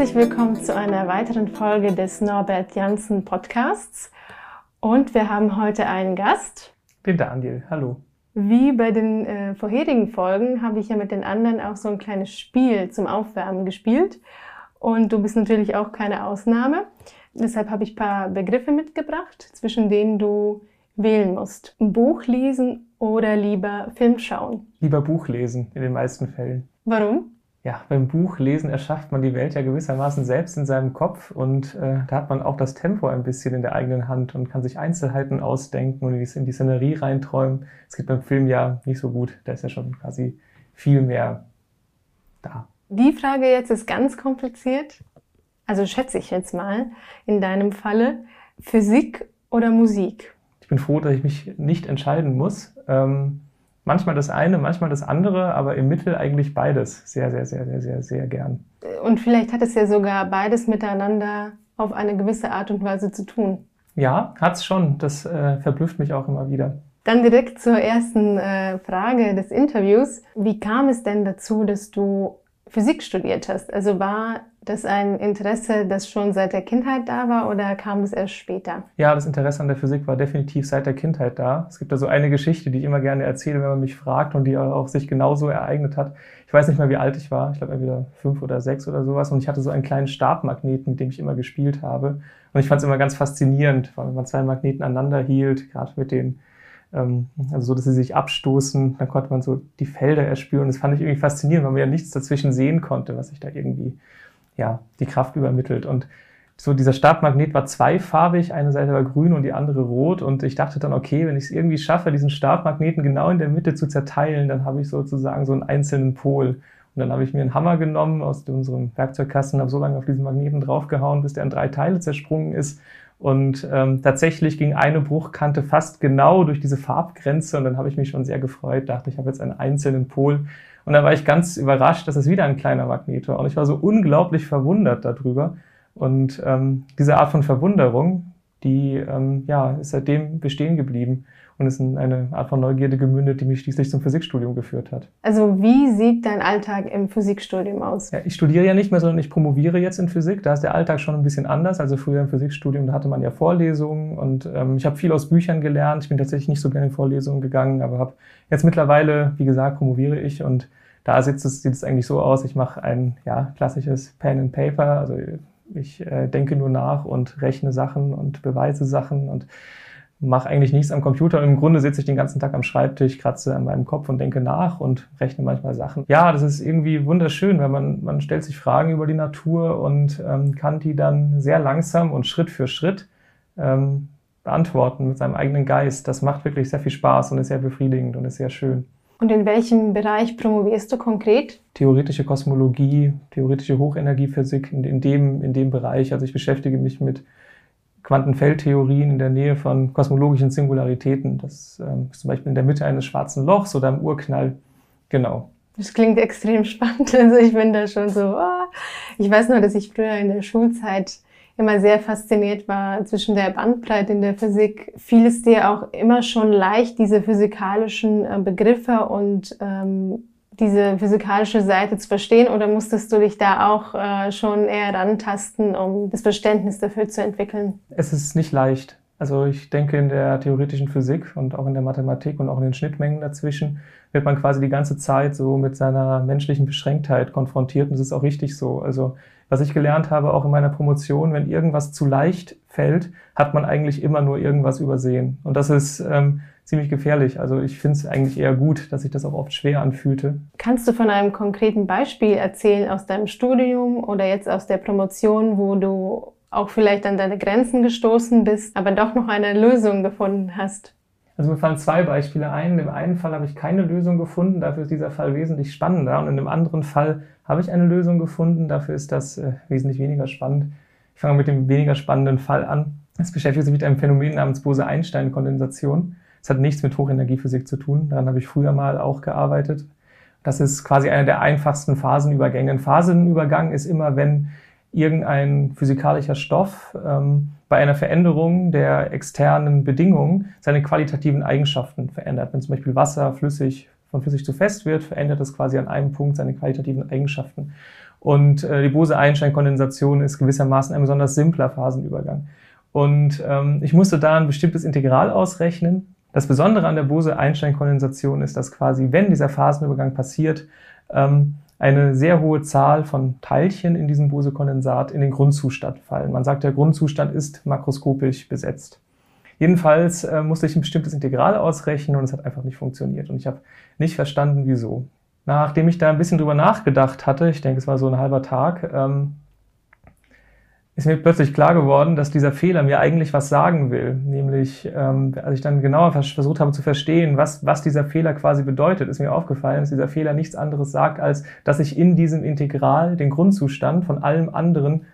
Herzlich willkommen zu einer weiteren Folge des Norbert Janssen Podcasts. Und wir haben heute einen Gast. Den Daniel. Hallo. Wie bei den äh, vorherigen Folgen habe ich ja mit den anderen auch so ein kleines Spiel zum Aufwärmen gespielt. Und du bist natürlich auch keine Ausnahme. Deshalb habe ich ein paar Begriffe mitgebracht, zwischen denen du wählen musst. Buch lesen oder lieber Film schauen? Lieber Buch lesen in den meisten Fällen. Warum? Ja, beim Buchlesen erschafft man die Welt ja gewissermaßen selbst in seinem Kopf und äh, da hat man auch das Tempo ein bisschen in der eigenen Hand und kann sich Einzelheiten ausdenken und in die Szenerie reinträumen. Es geht beim Film ja nicht so gut, da ist ja schon quasi viel mehr da. Die Frage jetzt ist ganz kompliziert. Also schätze ich jetzt mal in deinem Falle Physik oder Musik? Ich bin froh, dass ich mich nicht entscheiden muss. Ähm, manchmal das eine, manchmal das andere, aber im Mittel eigentlich beides. Sehr, sehr, sehr, sehr, sehr, sehr gern. Und vielleicht hat es ja sogar beides miteinander auf eine gewisse Art und Weise zu tun. Ja, hat es schon. Das äh, verblüfft mich auch immer wieder. Dann direkt zur ersten äh, Frage des Interviews. Wie kam es denn dazu, dass du Physik studiert hast? Also war das ein Interesse, das schon seit der Kindheit da war oder kam es erst später? Ja, das Interesse an der Physik war definitiv seit der Kindheit da. Es gibt da so eine Geschichte, die ich immer gerne erzähle, wenn man mich fragt und die auch sich genauso ereignet hat. Ich weiß nicht mehr, wie alt ich war. Ich glaube, entweder fünf oder sechs oder sowas. Und ich hatte so einen kleinen Stabmagneten, mit dem ich immer gespielt habe. Und ich fand es immer ganz faszinierend, weil wenn man zwei Magneten aneinander hielt, gerade mit den ähm, also so, dass sie sich abstoßen, dann konnte man so die Felder erspüren. Das fand ich irgendwie faszinierend, weil man ja nichts dazwischen sehen konnte, was sich da irgendwie ja, die Kraft übermittelt. Und so dieser Stabmagnet war zweifarbig, eine Seite war grün und die andere rot. Und ich dachte dann, okay, wenn ich es irgendwie schaffe, diesen Stabmagneten genau in der Mitte zu zerteilen, dann habe ich sozusagen so einen einzelnen Pol. Und dann habe ich mir einen Hammer genommen aus unserem Werkzeugkasten, habe so lange auf diesen Magneten draufgehauen, bis der in drei Teile zersprungen ist. Und ähm, tatsächlich ging eine Bruchkante fast genau durch diese Farbgrenze und dann habe ich mich schon sehr gefreut, dachte, ich habe jetzt einen einzelnen Pol. Und dann war ich ganz überrascht, dass es wieder ein kleiner Magnet war. Und ich war so unglaublich verwundert darüber. Und ähm, diese Art von Verwunderung, die ähm, ja, ist seitdem bestehen geblieben und ist in eine Art von Neugierde gemündet, die mich schließlich zum Physikstudium geführt hat. Also wie sieht dein Alltag im Physikstudium aus? Ja, ich studiere ja nicht mehr, sondern ich promoviere jetzt in Physik. Da ist der Alltag schon ein bisschen anders. Also früher im Physikstudium, da hatte man ja Vorlesungen und ähm, ich habe viel aus Büchern gelernt. Ich bin tatsächlich nicht so gerne in Vorlesungen gegangen, aber habe jetzt mittlerweile, wie gesagt, promoviere ich und da sieht es, sieht es eigentlich so aus, ich mache ein ja, klassisches Pen and Paper, also ich äh, denke nur nach und rechne Sachen und beweise Sachen und mache eigentlich nichts am Computer. Und Im Grunde sitze ich den ganzen Tag am Schreibtisch, kratze an meinem Kopf und denke nach und rechne manchmal Sachen. Ja, das ist irgendwie wunderschön, weil man, man stellt sich Fragen über die Natur und ähm, kann die dann sehr langsam und Schritt für Schritt ähm, beantworten mit seinem eigenen Geist. Das macht wirklich sehr viel Spaß und ist sehr befriedigend und ist sehr schön. Und in welchem Bereich promovierst du konkret? Theoretische Kosmologie, theoretische Hochenergiephysik in, in, dem, in dem Bereich. Also ich beschäftige mich mit Quantenfeldtheorien in der Nähe von kosmologischen Singularitäten. Das ähm, ist zum Beispiel in der Mitte eines schwarzen Lochs oder im Urknall. Genau. Das klingt extrem spannend. Also ich bin da schon so, oh. ich weiß nur, dass ich früher in der Schulzeit immer sehr fasziniert war zwischen der Bandbreite in der Physik. Fiel es dir auch immer schon leicht, diese physikalischen äh, Begriffe und ähm, diese physikalische Seite zu verstehen oder musstest du dich da auch äh, schon eher rantasten, um das Verständnis dafür zu entwickeln? Es ist nicht leicht. Also ich denke, in der theoretischen Physik und auch in der Mathematik und auch in den Schnittmengen dazwischen wird man quasi die ganze Zeit so mit seiner menschlichen Beschränktheit konfrontiert und das ist auch richtig so. Also was ich gelernt habe, auch in meiner Promotion, wenn irgendwas zu leicht fällt, hat man eigentlich immer nur irgendwas übersehen. Und das ist ähm, ziemlich gefährlich. Also ich finde es eigentlich eher gut, dass sich das auch oft schwer anfühlte. Kannst du von einem konkreten Beispiel erzählen aus deinem Studium oder jetzt aus der Promotion, wo du auch vielleicht an deine Grenzen gestoßen bist, aber doch noch eine Lösung gefunden hast? Also mir fallen zwei Beispiele ein. Im einen Fall habe ich keine Lösung gefunden, dafür ist dieser Fall wesentlich spannender. Und in dem anderen Fall habe ich eine Lösung gefunden, dafür ist das äh, wesentlich weniger spannend. Ich fange mit dem weniger spannenden Fall an. Es beschäftigt sich mit einem Phänomen namens Bose-Einstein-Kondensation. Es hat nichts mit Hochenergiephysik zu tun. Daran habe ich früher mal auch gearbeitet. Das ist quasi einer der einfachsten Phasenübergänge. Ein Phasenübergang ist immer, wenn irgendein physikalischer Stoff ähm, bei einer Veränderung der externen Bedingungen seine qualitativen Eigenschaften verändert. Wenn zum Beispiel Wasser flüssig, von flüssig zu fest wird, verändert es quasi an einem Punkt seine qualitativen Eigenschaften. Und äh, die Bose-Einstein-Kondensation ist gewissermaßen ein besonders simpler Phasenübergang. Und ähm, ich musste da ein bestimmtes Integral ausrechnen. Das Besondere an der Bose-Einstein-Kondensation ist, dass quasi, wenn dieser Phasenübergang passiert, ähm, eine sehr hohe Zahl von Teilchen in diesem Bose-Kondensat in den Grundzustand fallen. Man sagt, der Grundzustand ist makroskopisch besetzt. Jedenfalls äh, musste ich ein bestimmtes Integral ausrechnen und es hat einfach nicht funktioniert. Und ich habe nicht verstanden, wieso. Nachdem ich da ein bisschen drüber nachgedacht hatte, ich denke, es war so ein halber Tag, ähm, ist mir plötzlich klar geworden, dass dieser Fehler mir eigentlich was sagen will. Nämlich, ähm, als ich dann genauer versucht habe zu verstehen, was, was dieser Fehler quasi bedeutet, ist mir aufgefallen, dass dieser Fehler nichts anderes sagt, als dass ich in diesem Integral den Grundzustand von allem anderen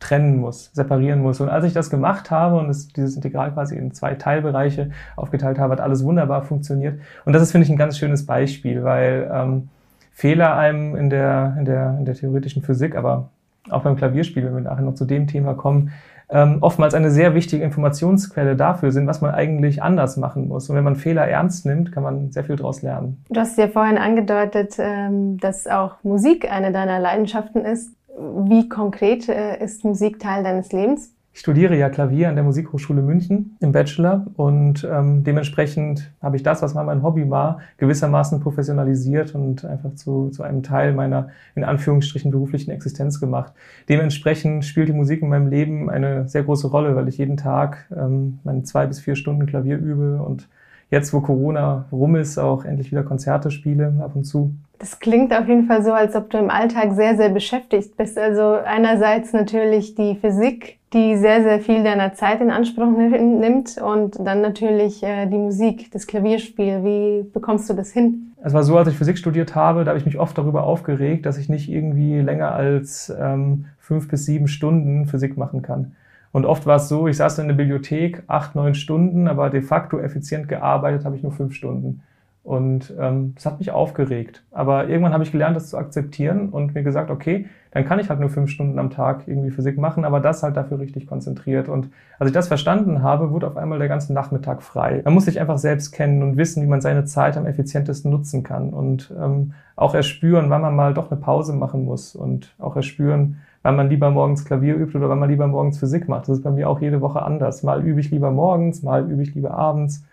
trennen muss, separieren muss. Und als ich das gemacht habe und es, dieses Integral quasi in zwei Teilbereiche aufgeteilt habe, hat alles wunderbar funktioniert. Und das ist, finde ich, ein ganz schönes Beispiel, weil ähm, Fehler einem in der, in, der, in der theoretischen Physik, aber auch beim Klavierspiel, wenn wir nachher noch zu dem Thema kommen, ähm, oftmals eine sehr wichtige Informationsquelle dafür sind, was man eigentlich anders machen muss. Und wenn man Fehler ernst nimmt, kann man sehr viel daraus lernen. Du hast ja vorhin angedeutet, ähm, dass auch Musik eine deiner Leidenschaften ist. Wie konkret äh, ist Musik Teil deines Lebens? Ich studiere ja Klavier an der Musikhochschule München im Bachelor und ähm, dementsprechend habe ich das, was mal mein Hobby war, gewissermaßen professionalisiert und einfach zu, zu einem Teil meiner in Anführungsstrichen beruflichen Existenz gemacht. Dementsprechend spielt die Musik in meinem Leben eine sehr große Rolle, weil ich jeden Tag ähm, meine zwei bis vier Stunden Klavier übe und jetzt, wo Corona rum ist, auch endlich wieder Konzerte spiele ab und zu. Das klingt auf jeden Fall so, als ob du im Alltag sehr, sehr beschäftigt bist. Also einerseits natürlich die Physik, die sehr, sehr viel deiner Zeit in Anspruch nimmt und dann natürlich äh, die Musik, das Klavierspiel. Wie bekommst du das hin? Es war so, als ich Physik studiert habe, da habe ich mich oft darüber aufgeregt, dass ich nicht irgendwie länger als ähm, fünf bis sieben Stunden Physik machen kann. Und oft war es so, ich saß in der Bibliothek acht, neun Stunden, aber de facto effizient gearbeitet habe ich nur fünf Stunden. Und ähm, das hat mich aufgeregt. Aber irgendwann habe ich gelernt, das zu akzeptieren und mir gesagt, okay, dann kann ich halt nur fünf Stunden am Tag irgendwie Physik machen, aber das halt dafür richtig konzentriert. Und als ich das verstanden habe, wurde auf einmal der ganze Nachmittag frei. Man muss sich einfach selbst kennen und wissen, wie man seine Zeit am effizientesten nutzen kann und ähm, auch erspüren, wann man mal doch eine Pause machen muss und auch erspüren, wann man lieber morgens Klavier übt oder wann man lieber morgens Physik macht. Das ist bei mir auch jede Woche anders. Mal übe ich lieber morgens, mal übe ich lieber abends.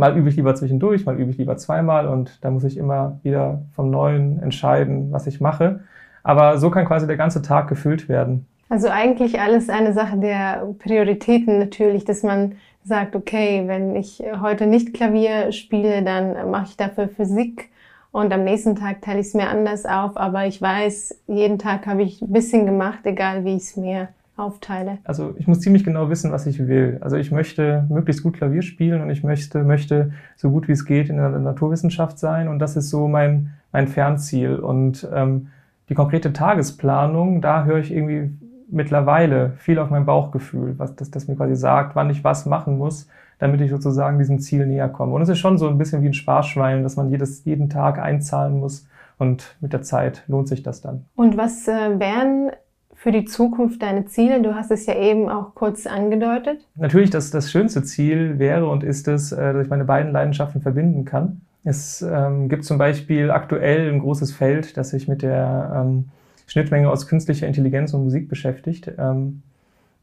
Mal übe ich lieber zwischendurch, mal übe ich lieber zweimal und da muss ich immer wieder vom Neuen entscheiden, was ich mache. Aber so kann quasi der ganze Tag gefüllt werden. Also eigentlich alles eine Sache der Prioritäten natürlich, dass man sagt, okay, wenn ich heute nicht Klavier spiele, dann mache ich dafür Physik und am nächsten Tag teile ich es mir anders auf, aber ich weiß, jeden Tag habe ich ein bisschen gemacht, egal wie ich es mir aufteile? Also ich muss ziemlich genau wissen, was ich will. Also ich möchte möglichst gut Klavier spielen und ich möchte, möchte so gut wie es geht in der Naturwissenschaft sein und das ist so mein, mein Fernziel. Und ähm, die konkrete Tagesplanung, da höre ich irgendwie mittlerweile viel auf mein Bauchgefühl, was das, das mir quasi sagt, wann ich was machen muss, damit ich sozusagen diesem Ziel näher komme. Und es ist schon so ein bisschen wie ein Sparschwein, dass man jedes, jeden Tag einzahlen muss und mit der Zeit lohnt sich das dann. Und was äh, wären für die Zukunft deine Ziele? Du hast es ja eben auch kurz angedeutet. Natürlich, das, das schönste Ziel wäre und ist es, äh, dass ich meine beiden Leidenschaften verbinden kann. Es ähm, gibt zum Beispiel aktuell ein großes Feld, das sich mit der ähm, Schnittmenge aus künstlicher Intelligenz und Musik beschäftigt. Ähm,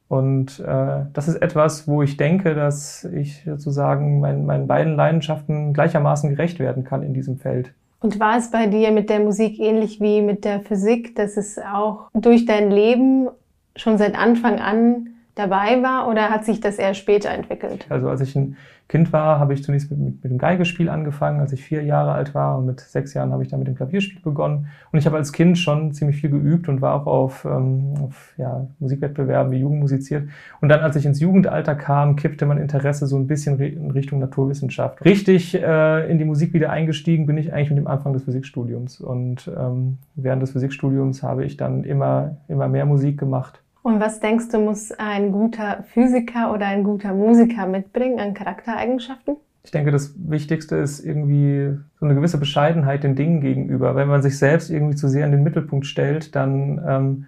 und äh, das ist etwas, wo ich denke, dass ich sozusagen mein, meinen beiden Leidenschaften gleichermaßen gerecht werden kann in diesem Feld. Und war es bei dir mit der Musik ähnlich wie mit der Physik, dass es auch durch dein Leben schon seit Anfang an dabei war oder hat sich das eher später entwickelt? Also als ich ein Kind war, habe ich zunächst mit, mit, mit, dem Geigespiel angefangen, als ich vier Jahre alt war und mit sechs Jahren habe ich dann mit dem Klavierspiel begonnen. Und ich habe als Kind schon ziemlich viel geübt und war auch auf, ähm, auf ja, Musikwettbewerben wie Jugend musiziert. Und dann, als ich ins Jugendalter kam, kippte mein Interesse so ein bisschen in Richtung Naturwissenschaft. Richtig äh, in die Musik wieder eingestiegen bin ich eigentlich mit dem Anfang des Physikstudiums. Und ähm, während des Physikstudiums habe ich dann immer, immer mehr Musik gemacht. Und was denkst du, muss ein guter Physiker oder ein guter Musiker mitbringen an Charaktereigenschaften? Ich denke, das Wichtigste ist irgendwie so eine gewisse Bescheidenheit den Dingen gegenüber. Wenn man sich selbst irgendwie zu sehr in den Mittelpunkt stellt, dann, ähm,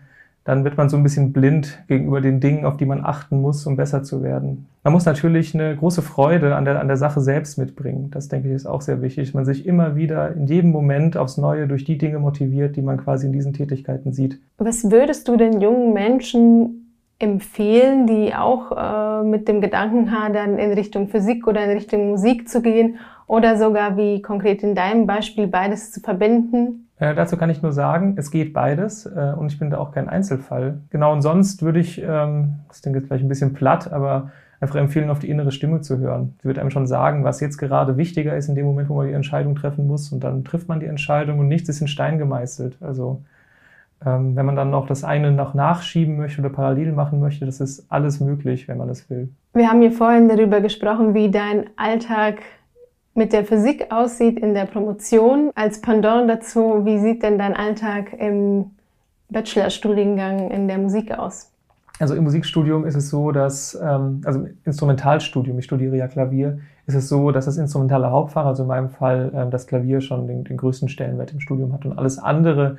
dann wird man so ein bisschen blind gegenüber den Dingen, auf die man achten muss, um besser zu werden. Man muss natürlich eine große Freude an der, an der Sache selbst mitbringen. Das denke ich ist auch sehr wichtig. Man sich immer wieder in jedem Moment aufs Neue durch die Dinge motiviert, die man quasi in diesen Tätigkeiten sieht. Was würdest du den jungen Menschen empfehlen, die auch äh, mit dem Gedanken hadern, in Richtung Physik oder in Richtung Musik zu gehen oder sogar wie konkret in deinem Beispiel beides zu verbinden? Äh, dazu kann ich nur sagen, es geht beides äh, und ich bin da auch kein Einzelfall. Genau, und sonst würde ich, ähm, das klingt jetzt vielleicht ein bisschen platt, aber einfach empfehlen, auf die innere Stimme zu hören. Sie wird einem schon sagen, was jetzt gerade wichtiger ist in dem Moment, wo man die Entscheidung treffen muss und dann trifft man die Entscheidung und nichts ist in Stein gemeißelt. Also ähm, wenn man dann noch das eine noch nachschieben möchte oder parallel machen möchte, das ist alles möglich, wenn man das will. Wir haben hier vorhin darüber gesprochen, wie dein Alltag mit der Physik aussieht in der Promotion. Als Pendant dazu, wie sieht denn dein Alltag im Bachelorstudiengang in der Musik aus? Also im Musikstudium ist es so, dass, ähm, also im Instrumentalstudium, ich studiere ja Klavier, ist es so, dass das instrumentale Hauptfach, also in meinem Fall ähm, das Klavier schon den, den größten Stellenwert im Studium hat und alles andere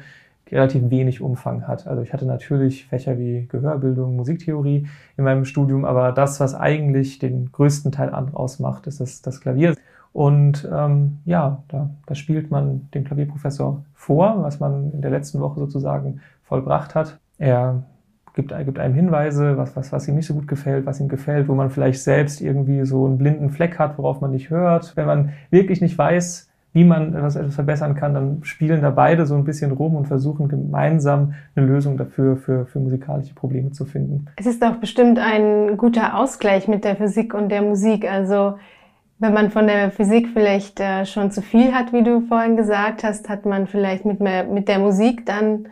relativ wenig Umfang hat. Also ich hatte natürlich Fächer wie Gehörbildung, Musiktheorie in meinem Studium, aber das, was eigentlich den größten Teil ausmacht, ist das, das Klavier. Und ähm, ja, da, da spielt man dem Klavierprofessor vor, was man in der letzten Woche sozusagen vollbracht hat. Er gibt, gibt einem Hinweise, was, was, was ihm nicht so gut gefällt, was ihm gefällt, wo man vielleicht selbst irgendwie so einen blinden Fleck hat, worauf man nicht hört. Wenn man wirklich nicht weiß, wie man etwas, etwas verbessern kann, dann spielen da beide so ein bisschen rum und versuchen gemeinsam eine Lösung dafür für, für musikalische Probleme zu finden. Es ist auch bestimmt ein guter Ausgleich mit der Physik und der Musik. Also wenn man von der Physik vielleicht äh, schon zu viel hat, wie du vorhin gesagt hast, hat man vielleicht mit, mehr, mit der Musik dann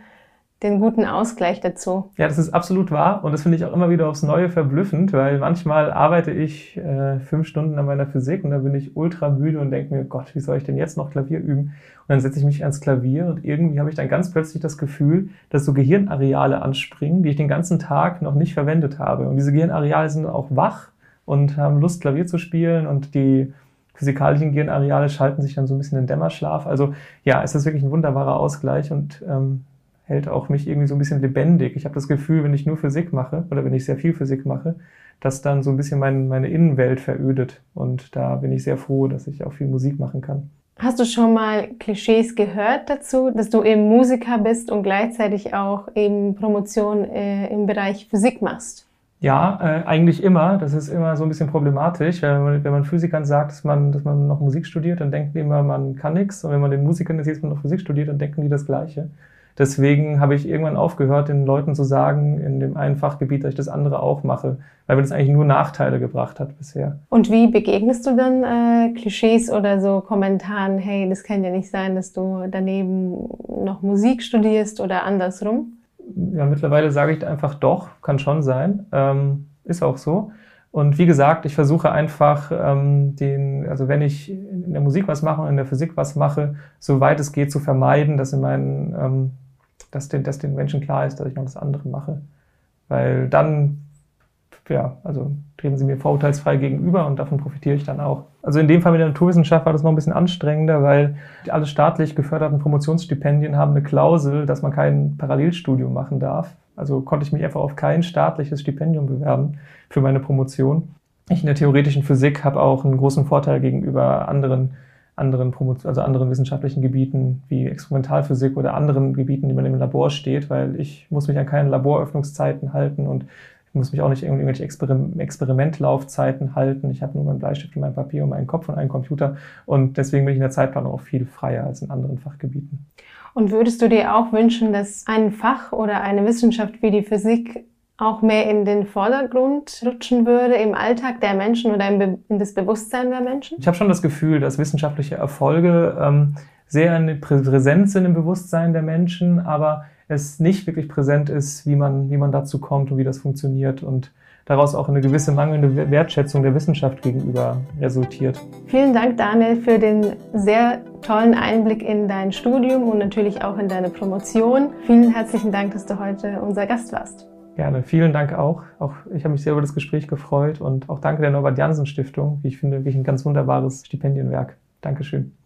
den guten Ausgleich dazu. Ja, das ist absolut wahr und das finde ich auch immer wieder aufs Neue verblüffend, weil manchmal arbeite ich äh, fünf Stunden an meiner Physik und dann bin ich ultra müde und denke mir, Gott, wie soll ich denn jetzt noch Klavier üben? Und dann setze ich mich ans Klavier und irgendwie habe ich dann ganz plötzlich das Gefühl, dass so Gehirnareale anspringen, die ich den ganzen Tag noch nicht verwendet habe. Und diese Gehirnareale sind auch wach und haben Lust, Klavier zu spielen und die physikalischen Gehirnareale schalten sich dann so ein bisschen in Dämmerschlaf. Also ja, es ist wirklich ein wunderbarer Ausgleich und ähm, hält auch mich irgendwie so ein bisschen lebendig. Ich habe das Gefühl, wenn ich nur Physik mache oder wenn ich sehr viel Physik mache, dass dann so ein bisschen mein, meine Innenwelt verödet. Und da bin ich sehr froh, dass ich auch viel Musik machen kann. Hast du schon mal Klischees gehört dazu, dass du eben Musiker bist und gleichzeitig auch eben Promotion äh, im Bereich Physik machst? Ja, äh, eigentlich immer. Das ist immer so ein bisschen problematisch. Wenn man, wenn man Physikern sagt, dass man, dass man noch Musik studiert, dann denken die immer, man kann nichts. Und wenn man den Musikern erzählt, dass man noch Physik studiert, dann denken die das Gleiche. Deswegen habe ich irgendwann aufgehört, den Leuten zu sagen, in dem einen Fachgebiet, dass ich das andere auch mache, weil mir das eigentlich nur Nachteile gebracht hat bisher. Und wie begegnest du dann äh, Klischees oder so Kommentaren, hey, das kann ja nicht sein, dass du daneben noch Musik studierst oder andersrum? Ja, mittlerweile sage ich einfach doch, kann schon sein. Ähm, ist auch so. Und wie gesagt, ich versuche einfach ähm, den, also wenn ich in der Musik was mache und in der Physik was mache, soweit es geht zu vermeiden, dass in meinen, ähm, dass den, dass den Menschen klar ist, dass ich noch das andere mache. Weil dann ja, also treten sie mir vorurteilsfrei gegenüber und davon profitiere ich dann auch. Also in dem Fall mit der Naturwissenschaft war das noch ein bisschen anstrengender, weil alle staatlich geförderten Promotionsstipendien haben eine Klausel, dass man kein Parallelstudium machen darf. Also konnte ich mich einfach auf kein staatliches Stipendium bewerben für meine Promotion. Ich in der theoretischen Physik habe auch einen großen Vorteil gegenüber anderen anderen, also anderen wissenschaftlichen Gebieten wie Experimentalphysik oder anderen Gebieten, die man im Labor steht, weil ich muss mich an keine Laboröffnungszeiten halten und ich muss mich auch nicht irgendwelche Experimentlaufzeiten halten. Ich habe nur meinen Bleistift und mein Papier und meinen Kopf und einen Computer. Und deswegen bin ich in der Zeitplanung auch viel freier als in anderen Fachgebieten. Und würdest du dir auch wünschen, dass ein Fach oder eine Wissenschaft wie die Physik auch mehr in den Vordergrund rutschen würde im Alltag der Menschen oder in das Bewusstsein der Menschen? Ich habe schon das Gefühl, dass wissenschaftliche Erfolge ähm, sehr präsent sind im Bewusstsein der Menschen, aber es nicht wirklich präsent ist, wie man, wie man dazu kommt und wie das funktioniert und daraus auch eine gewisse mangelnde Wertschätzung der Wissenschaft gegenüber resultiert. Vielen Dank, Daniel, für den sehr tollen Einblick in dein Studium und natürlich auch in deine Promotion. Vielen herzlichen Dank, dass du heute unser Gast warst. Gerne, vielen Dank auch. Auch ich habe mich sehr über das Gespräch gefreut und auch danke der Norbert Jansen Stiftung, wie ich finde, wirklich ein ganz wunderbares Stipendienwerk. Dankeschön.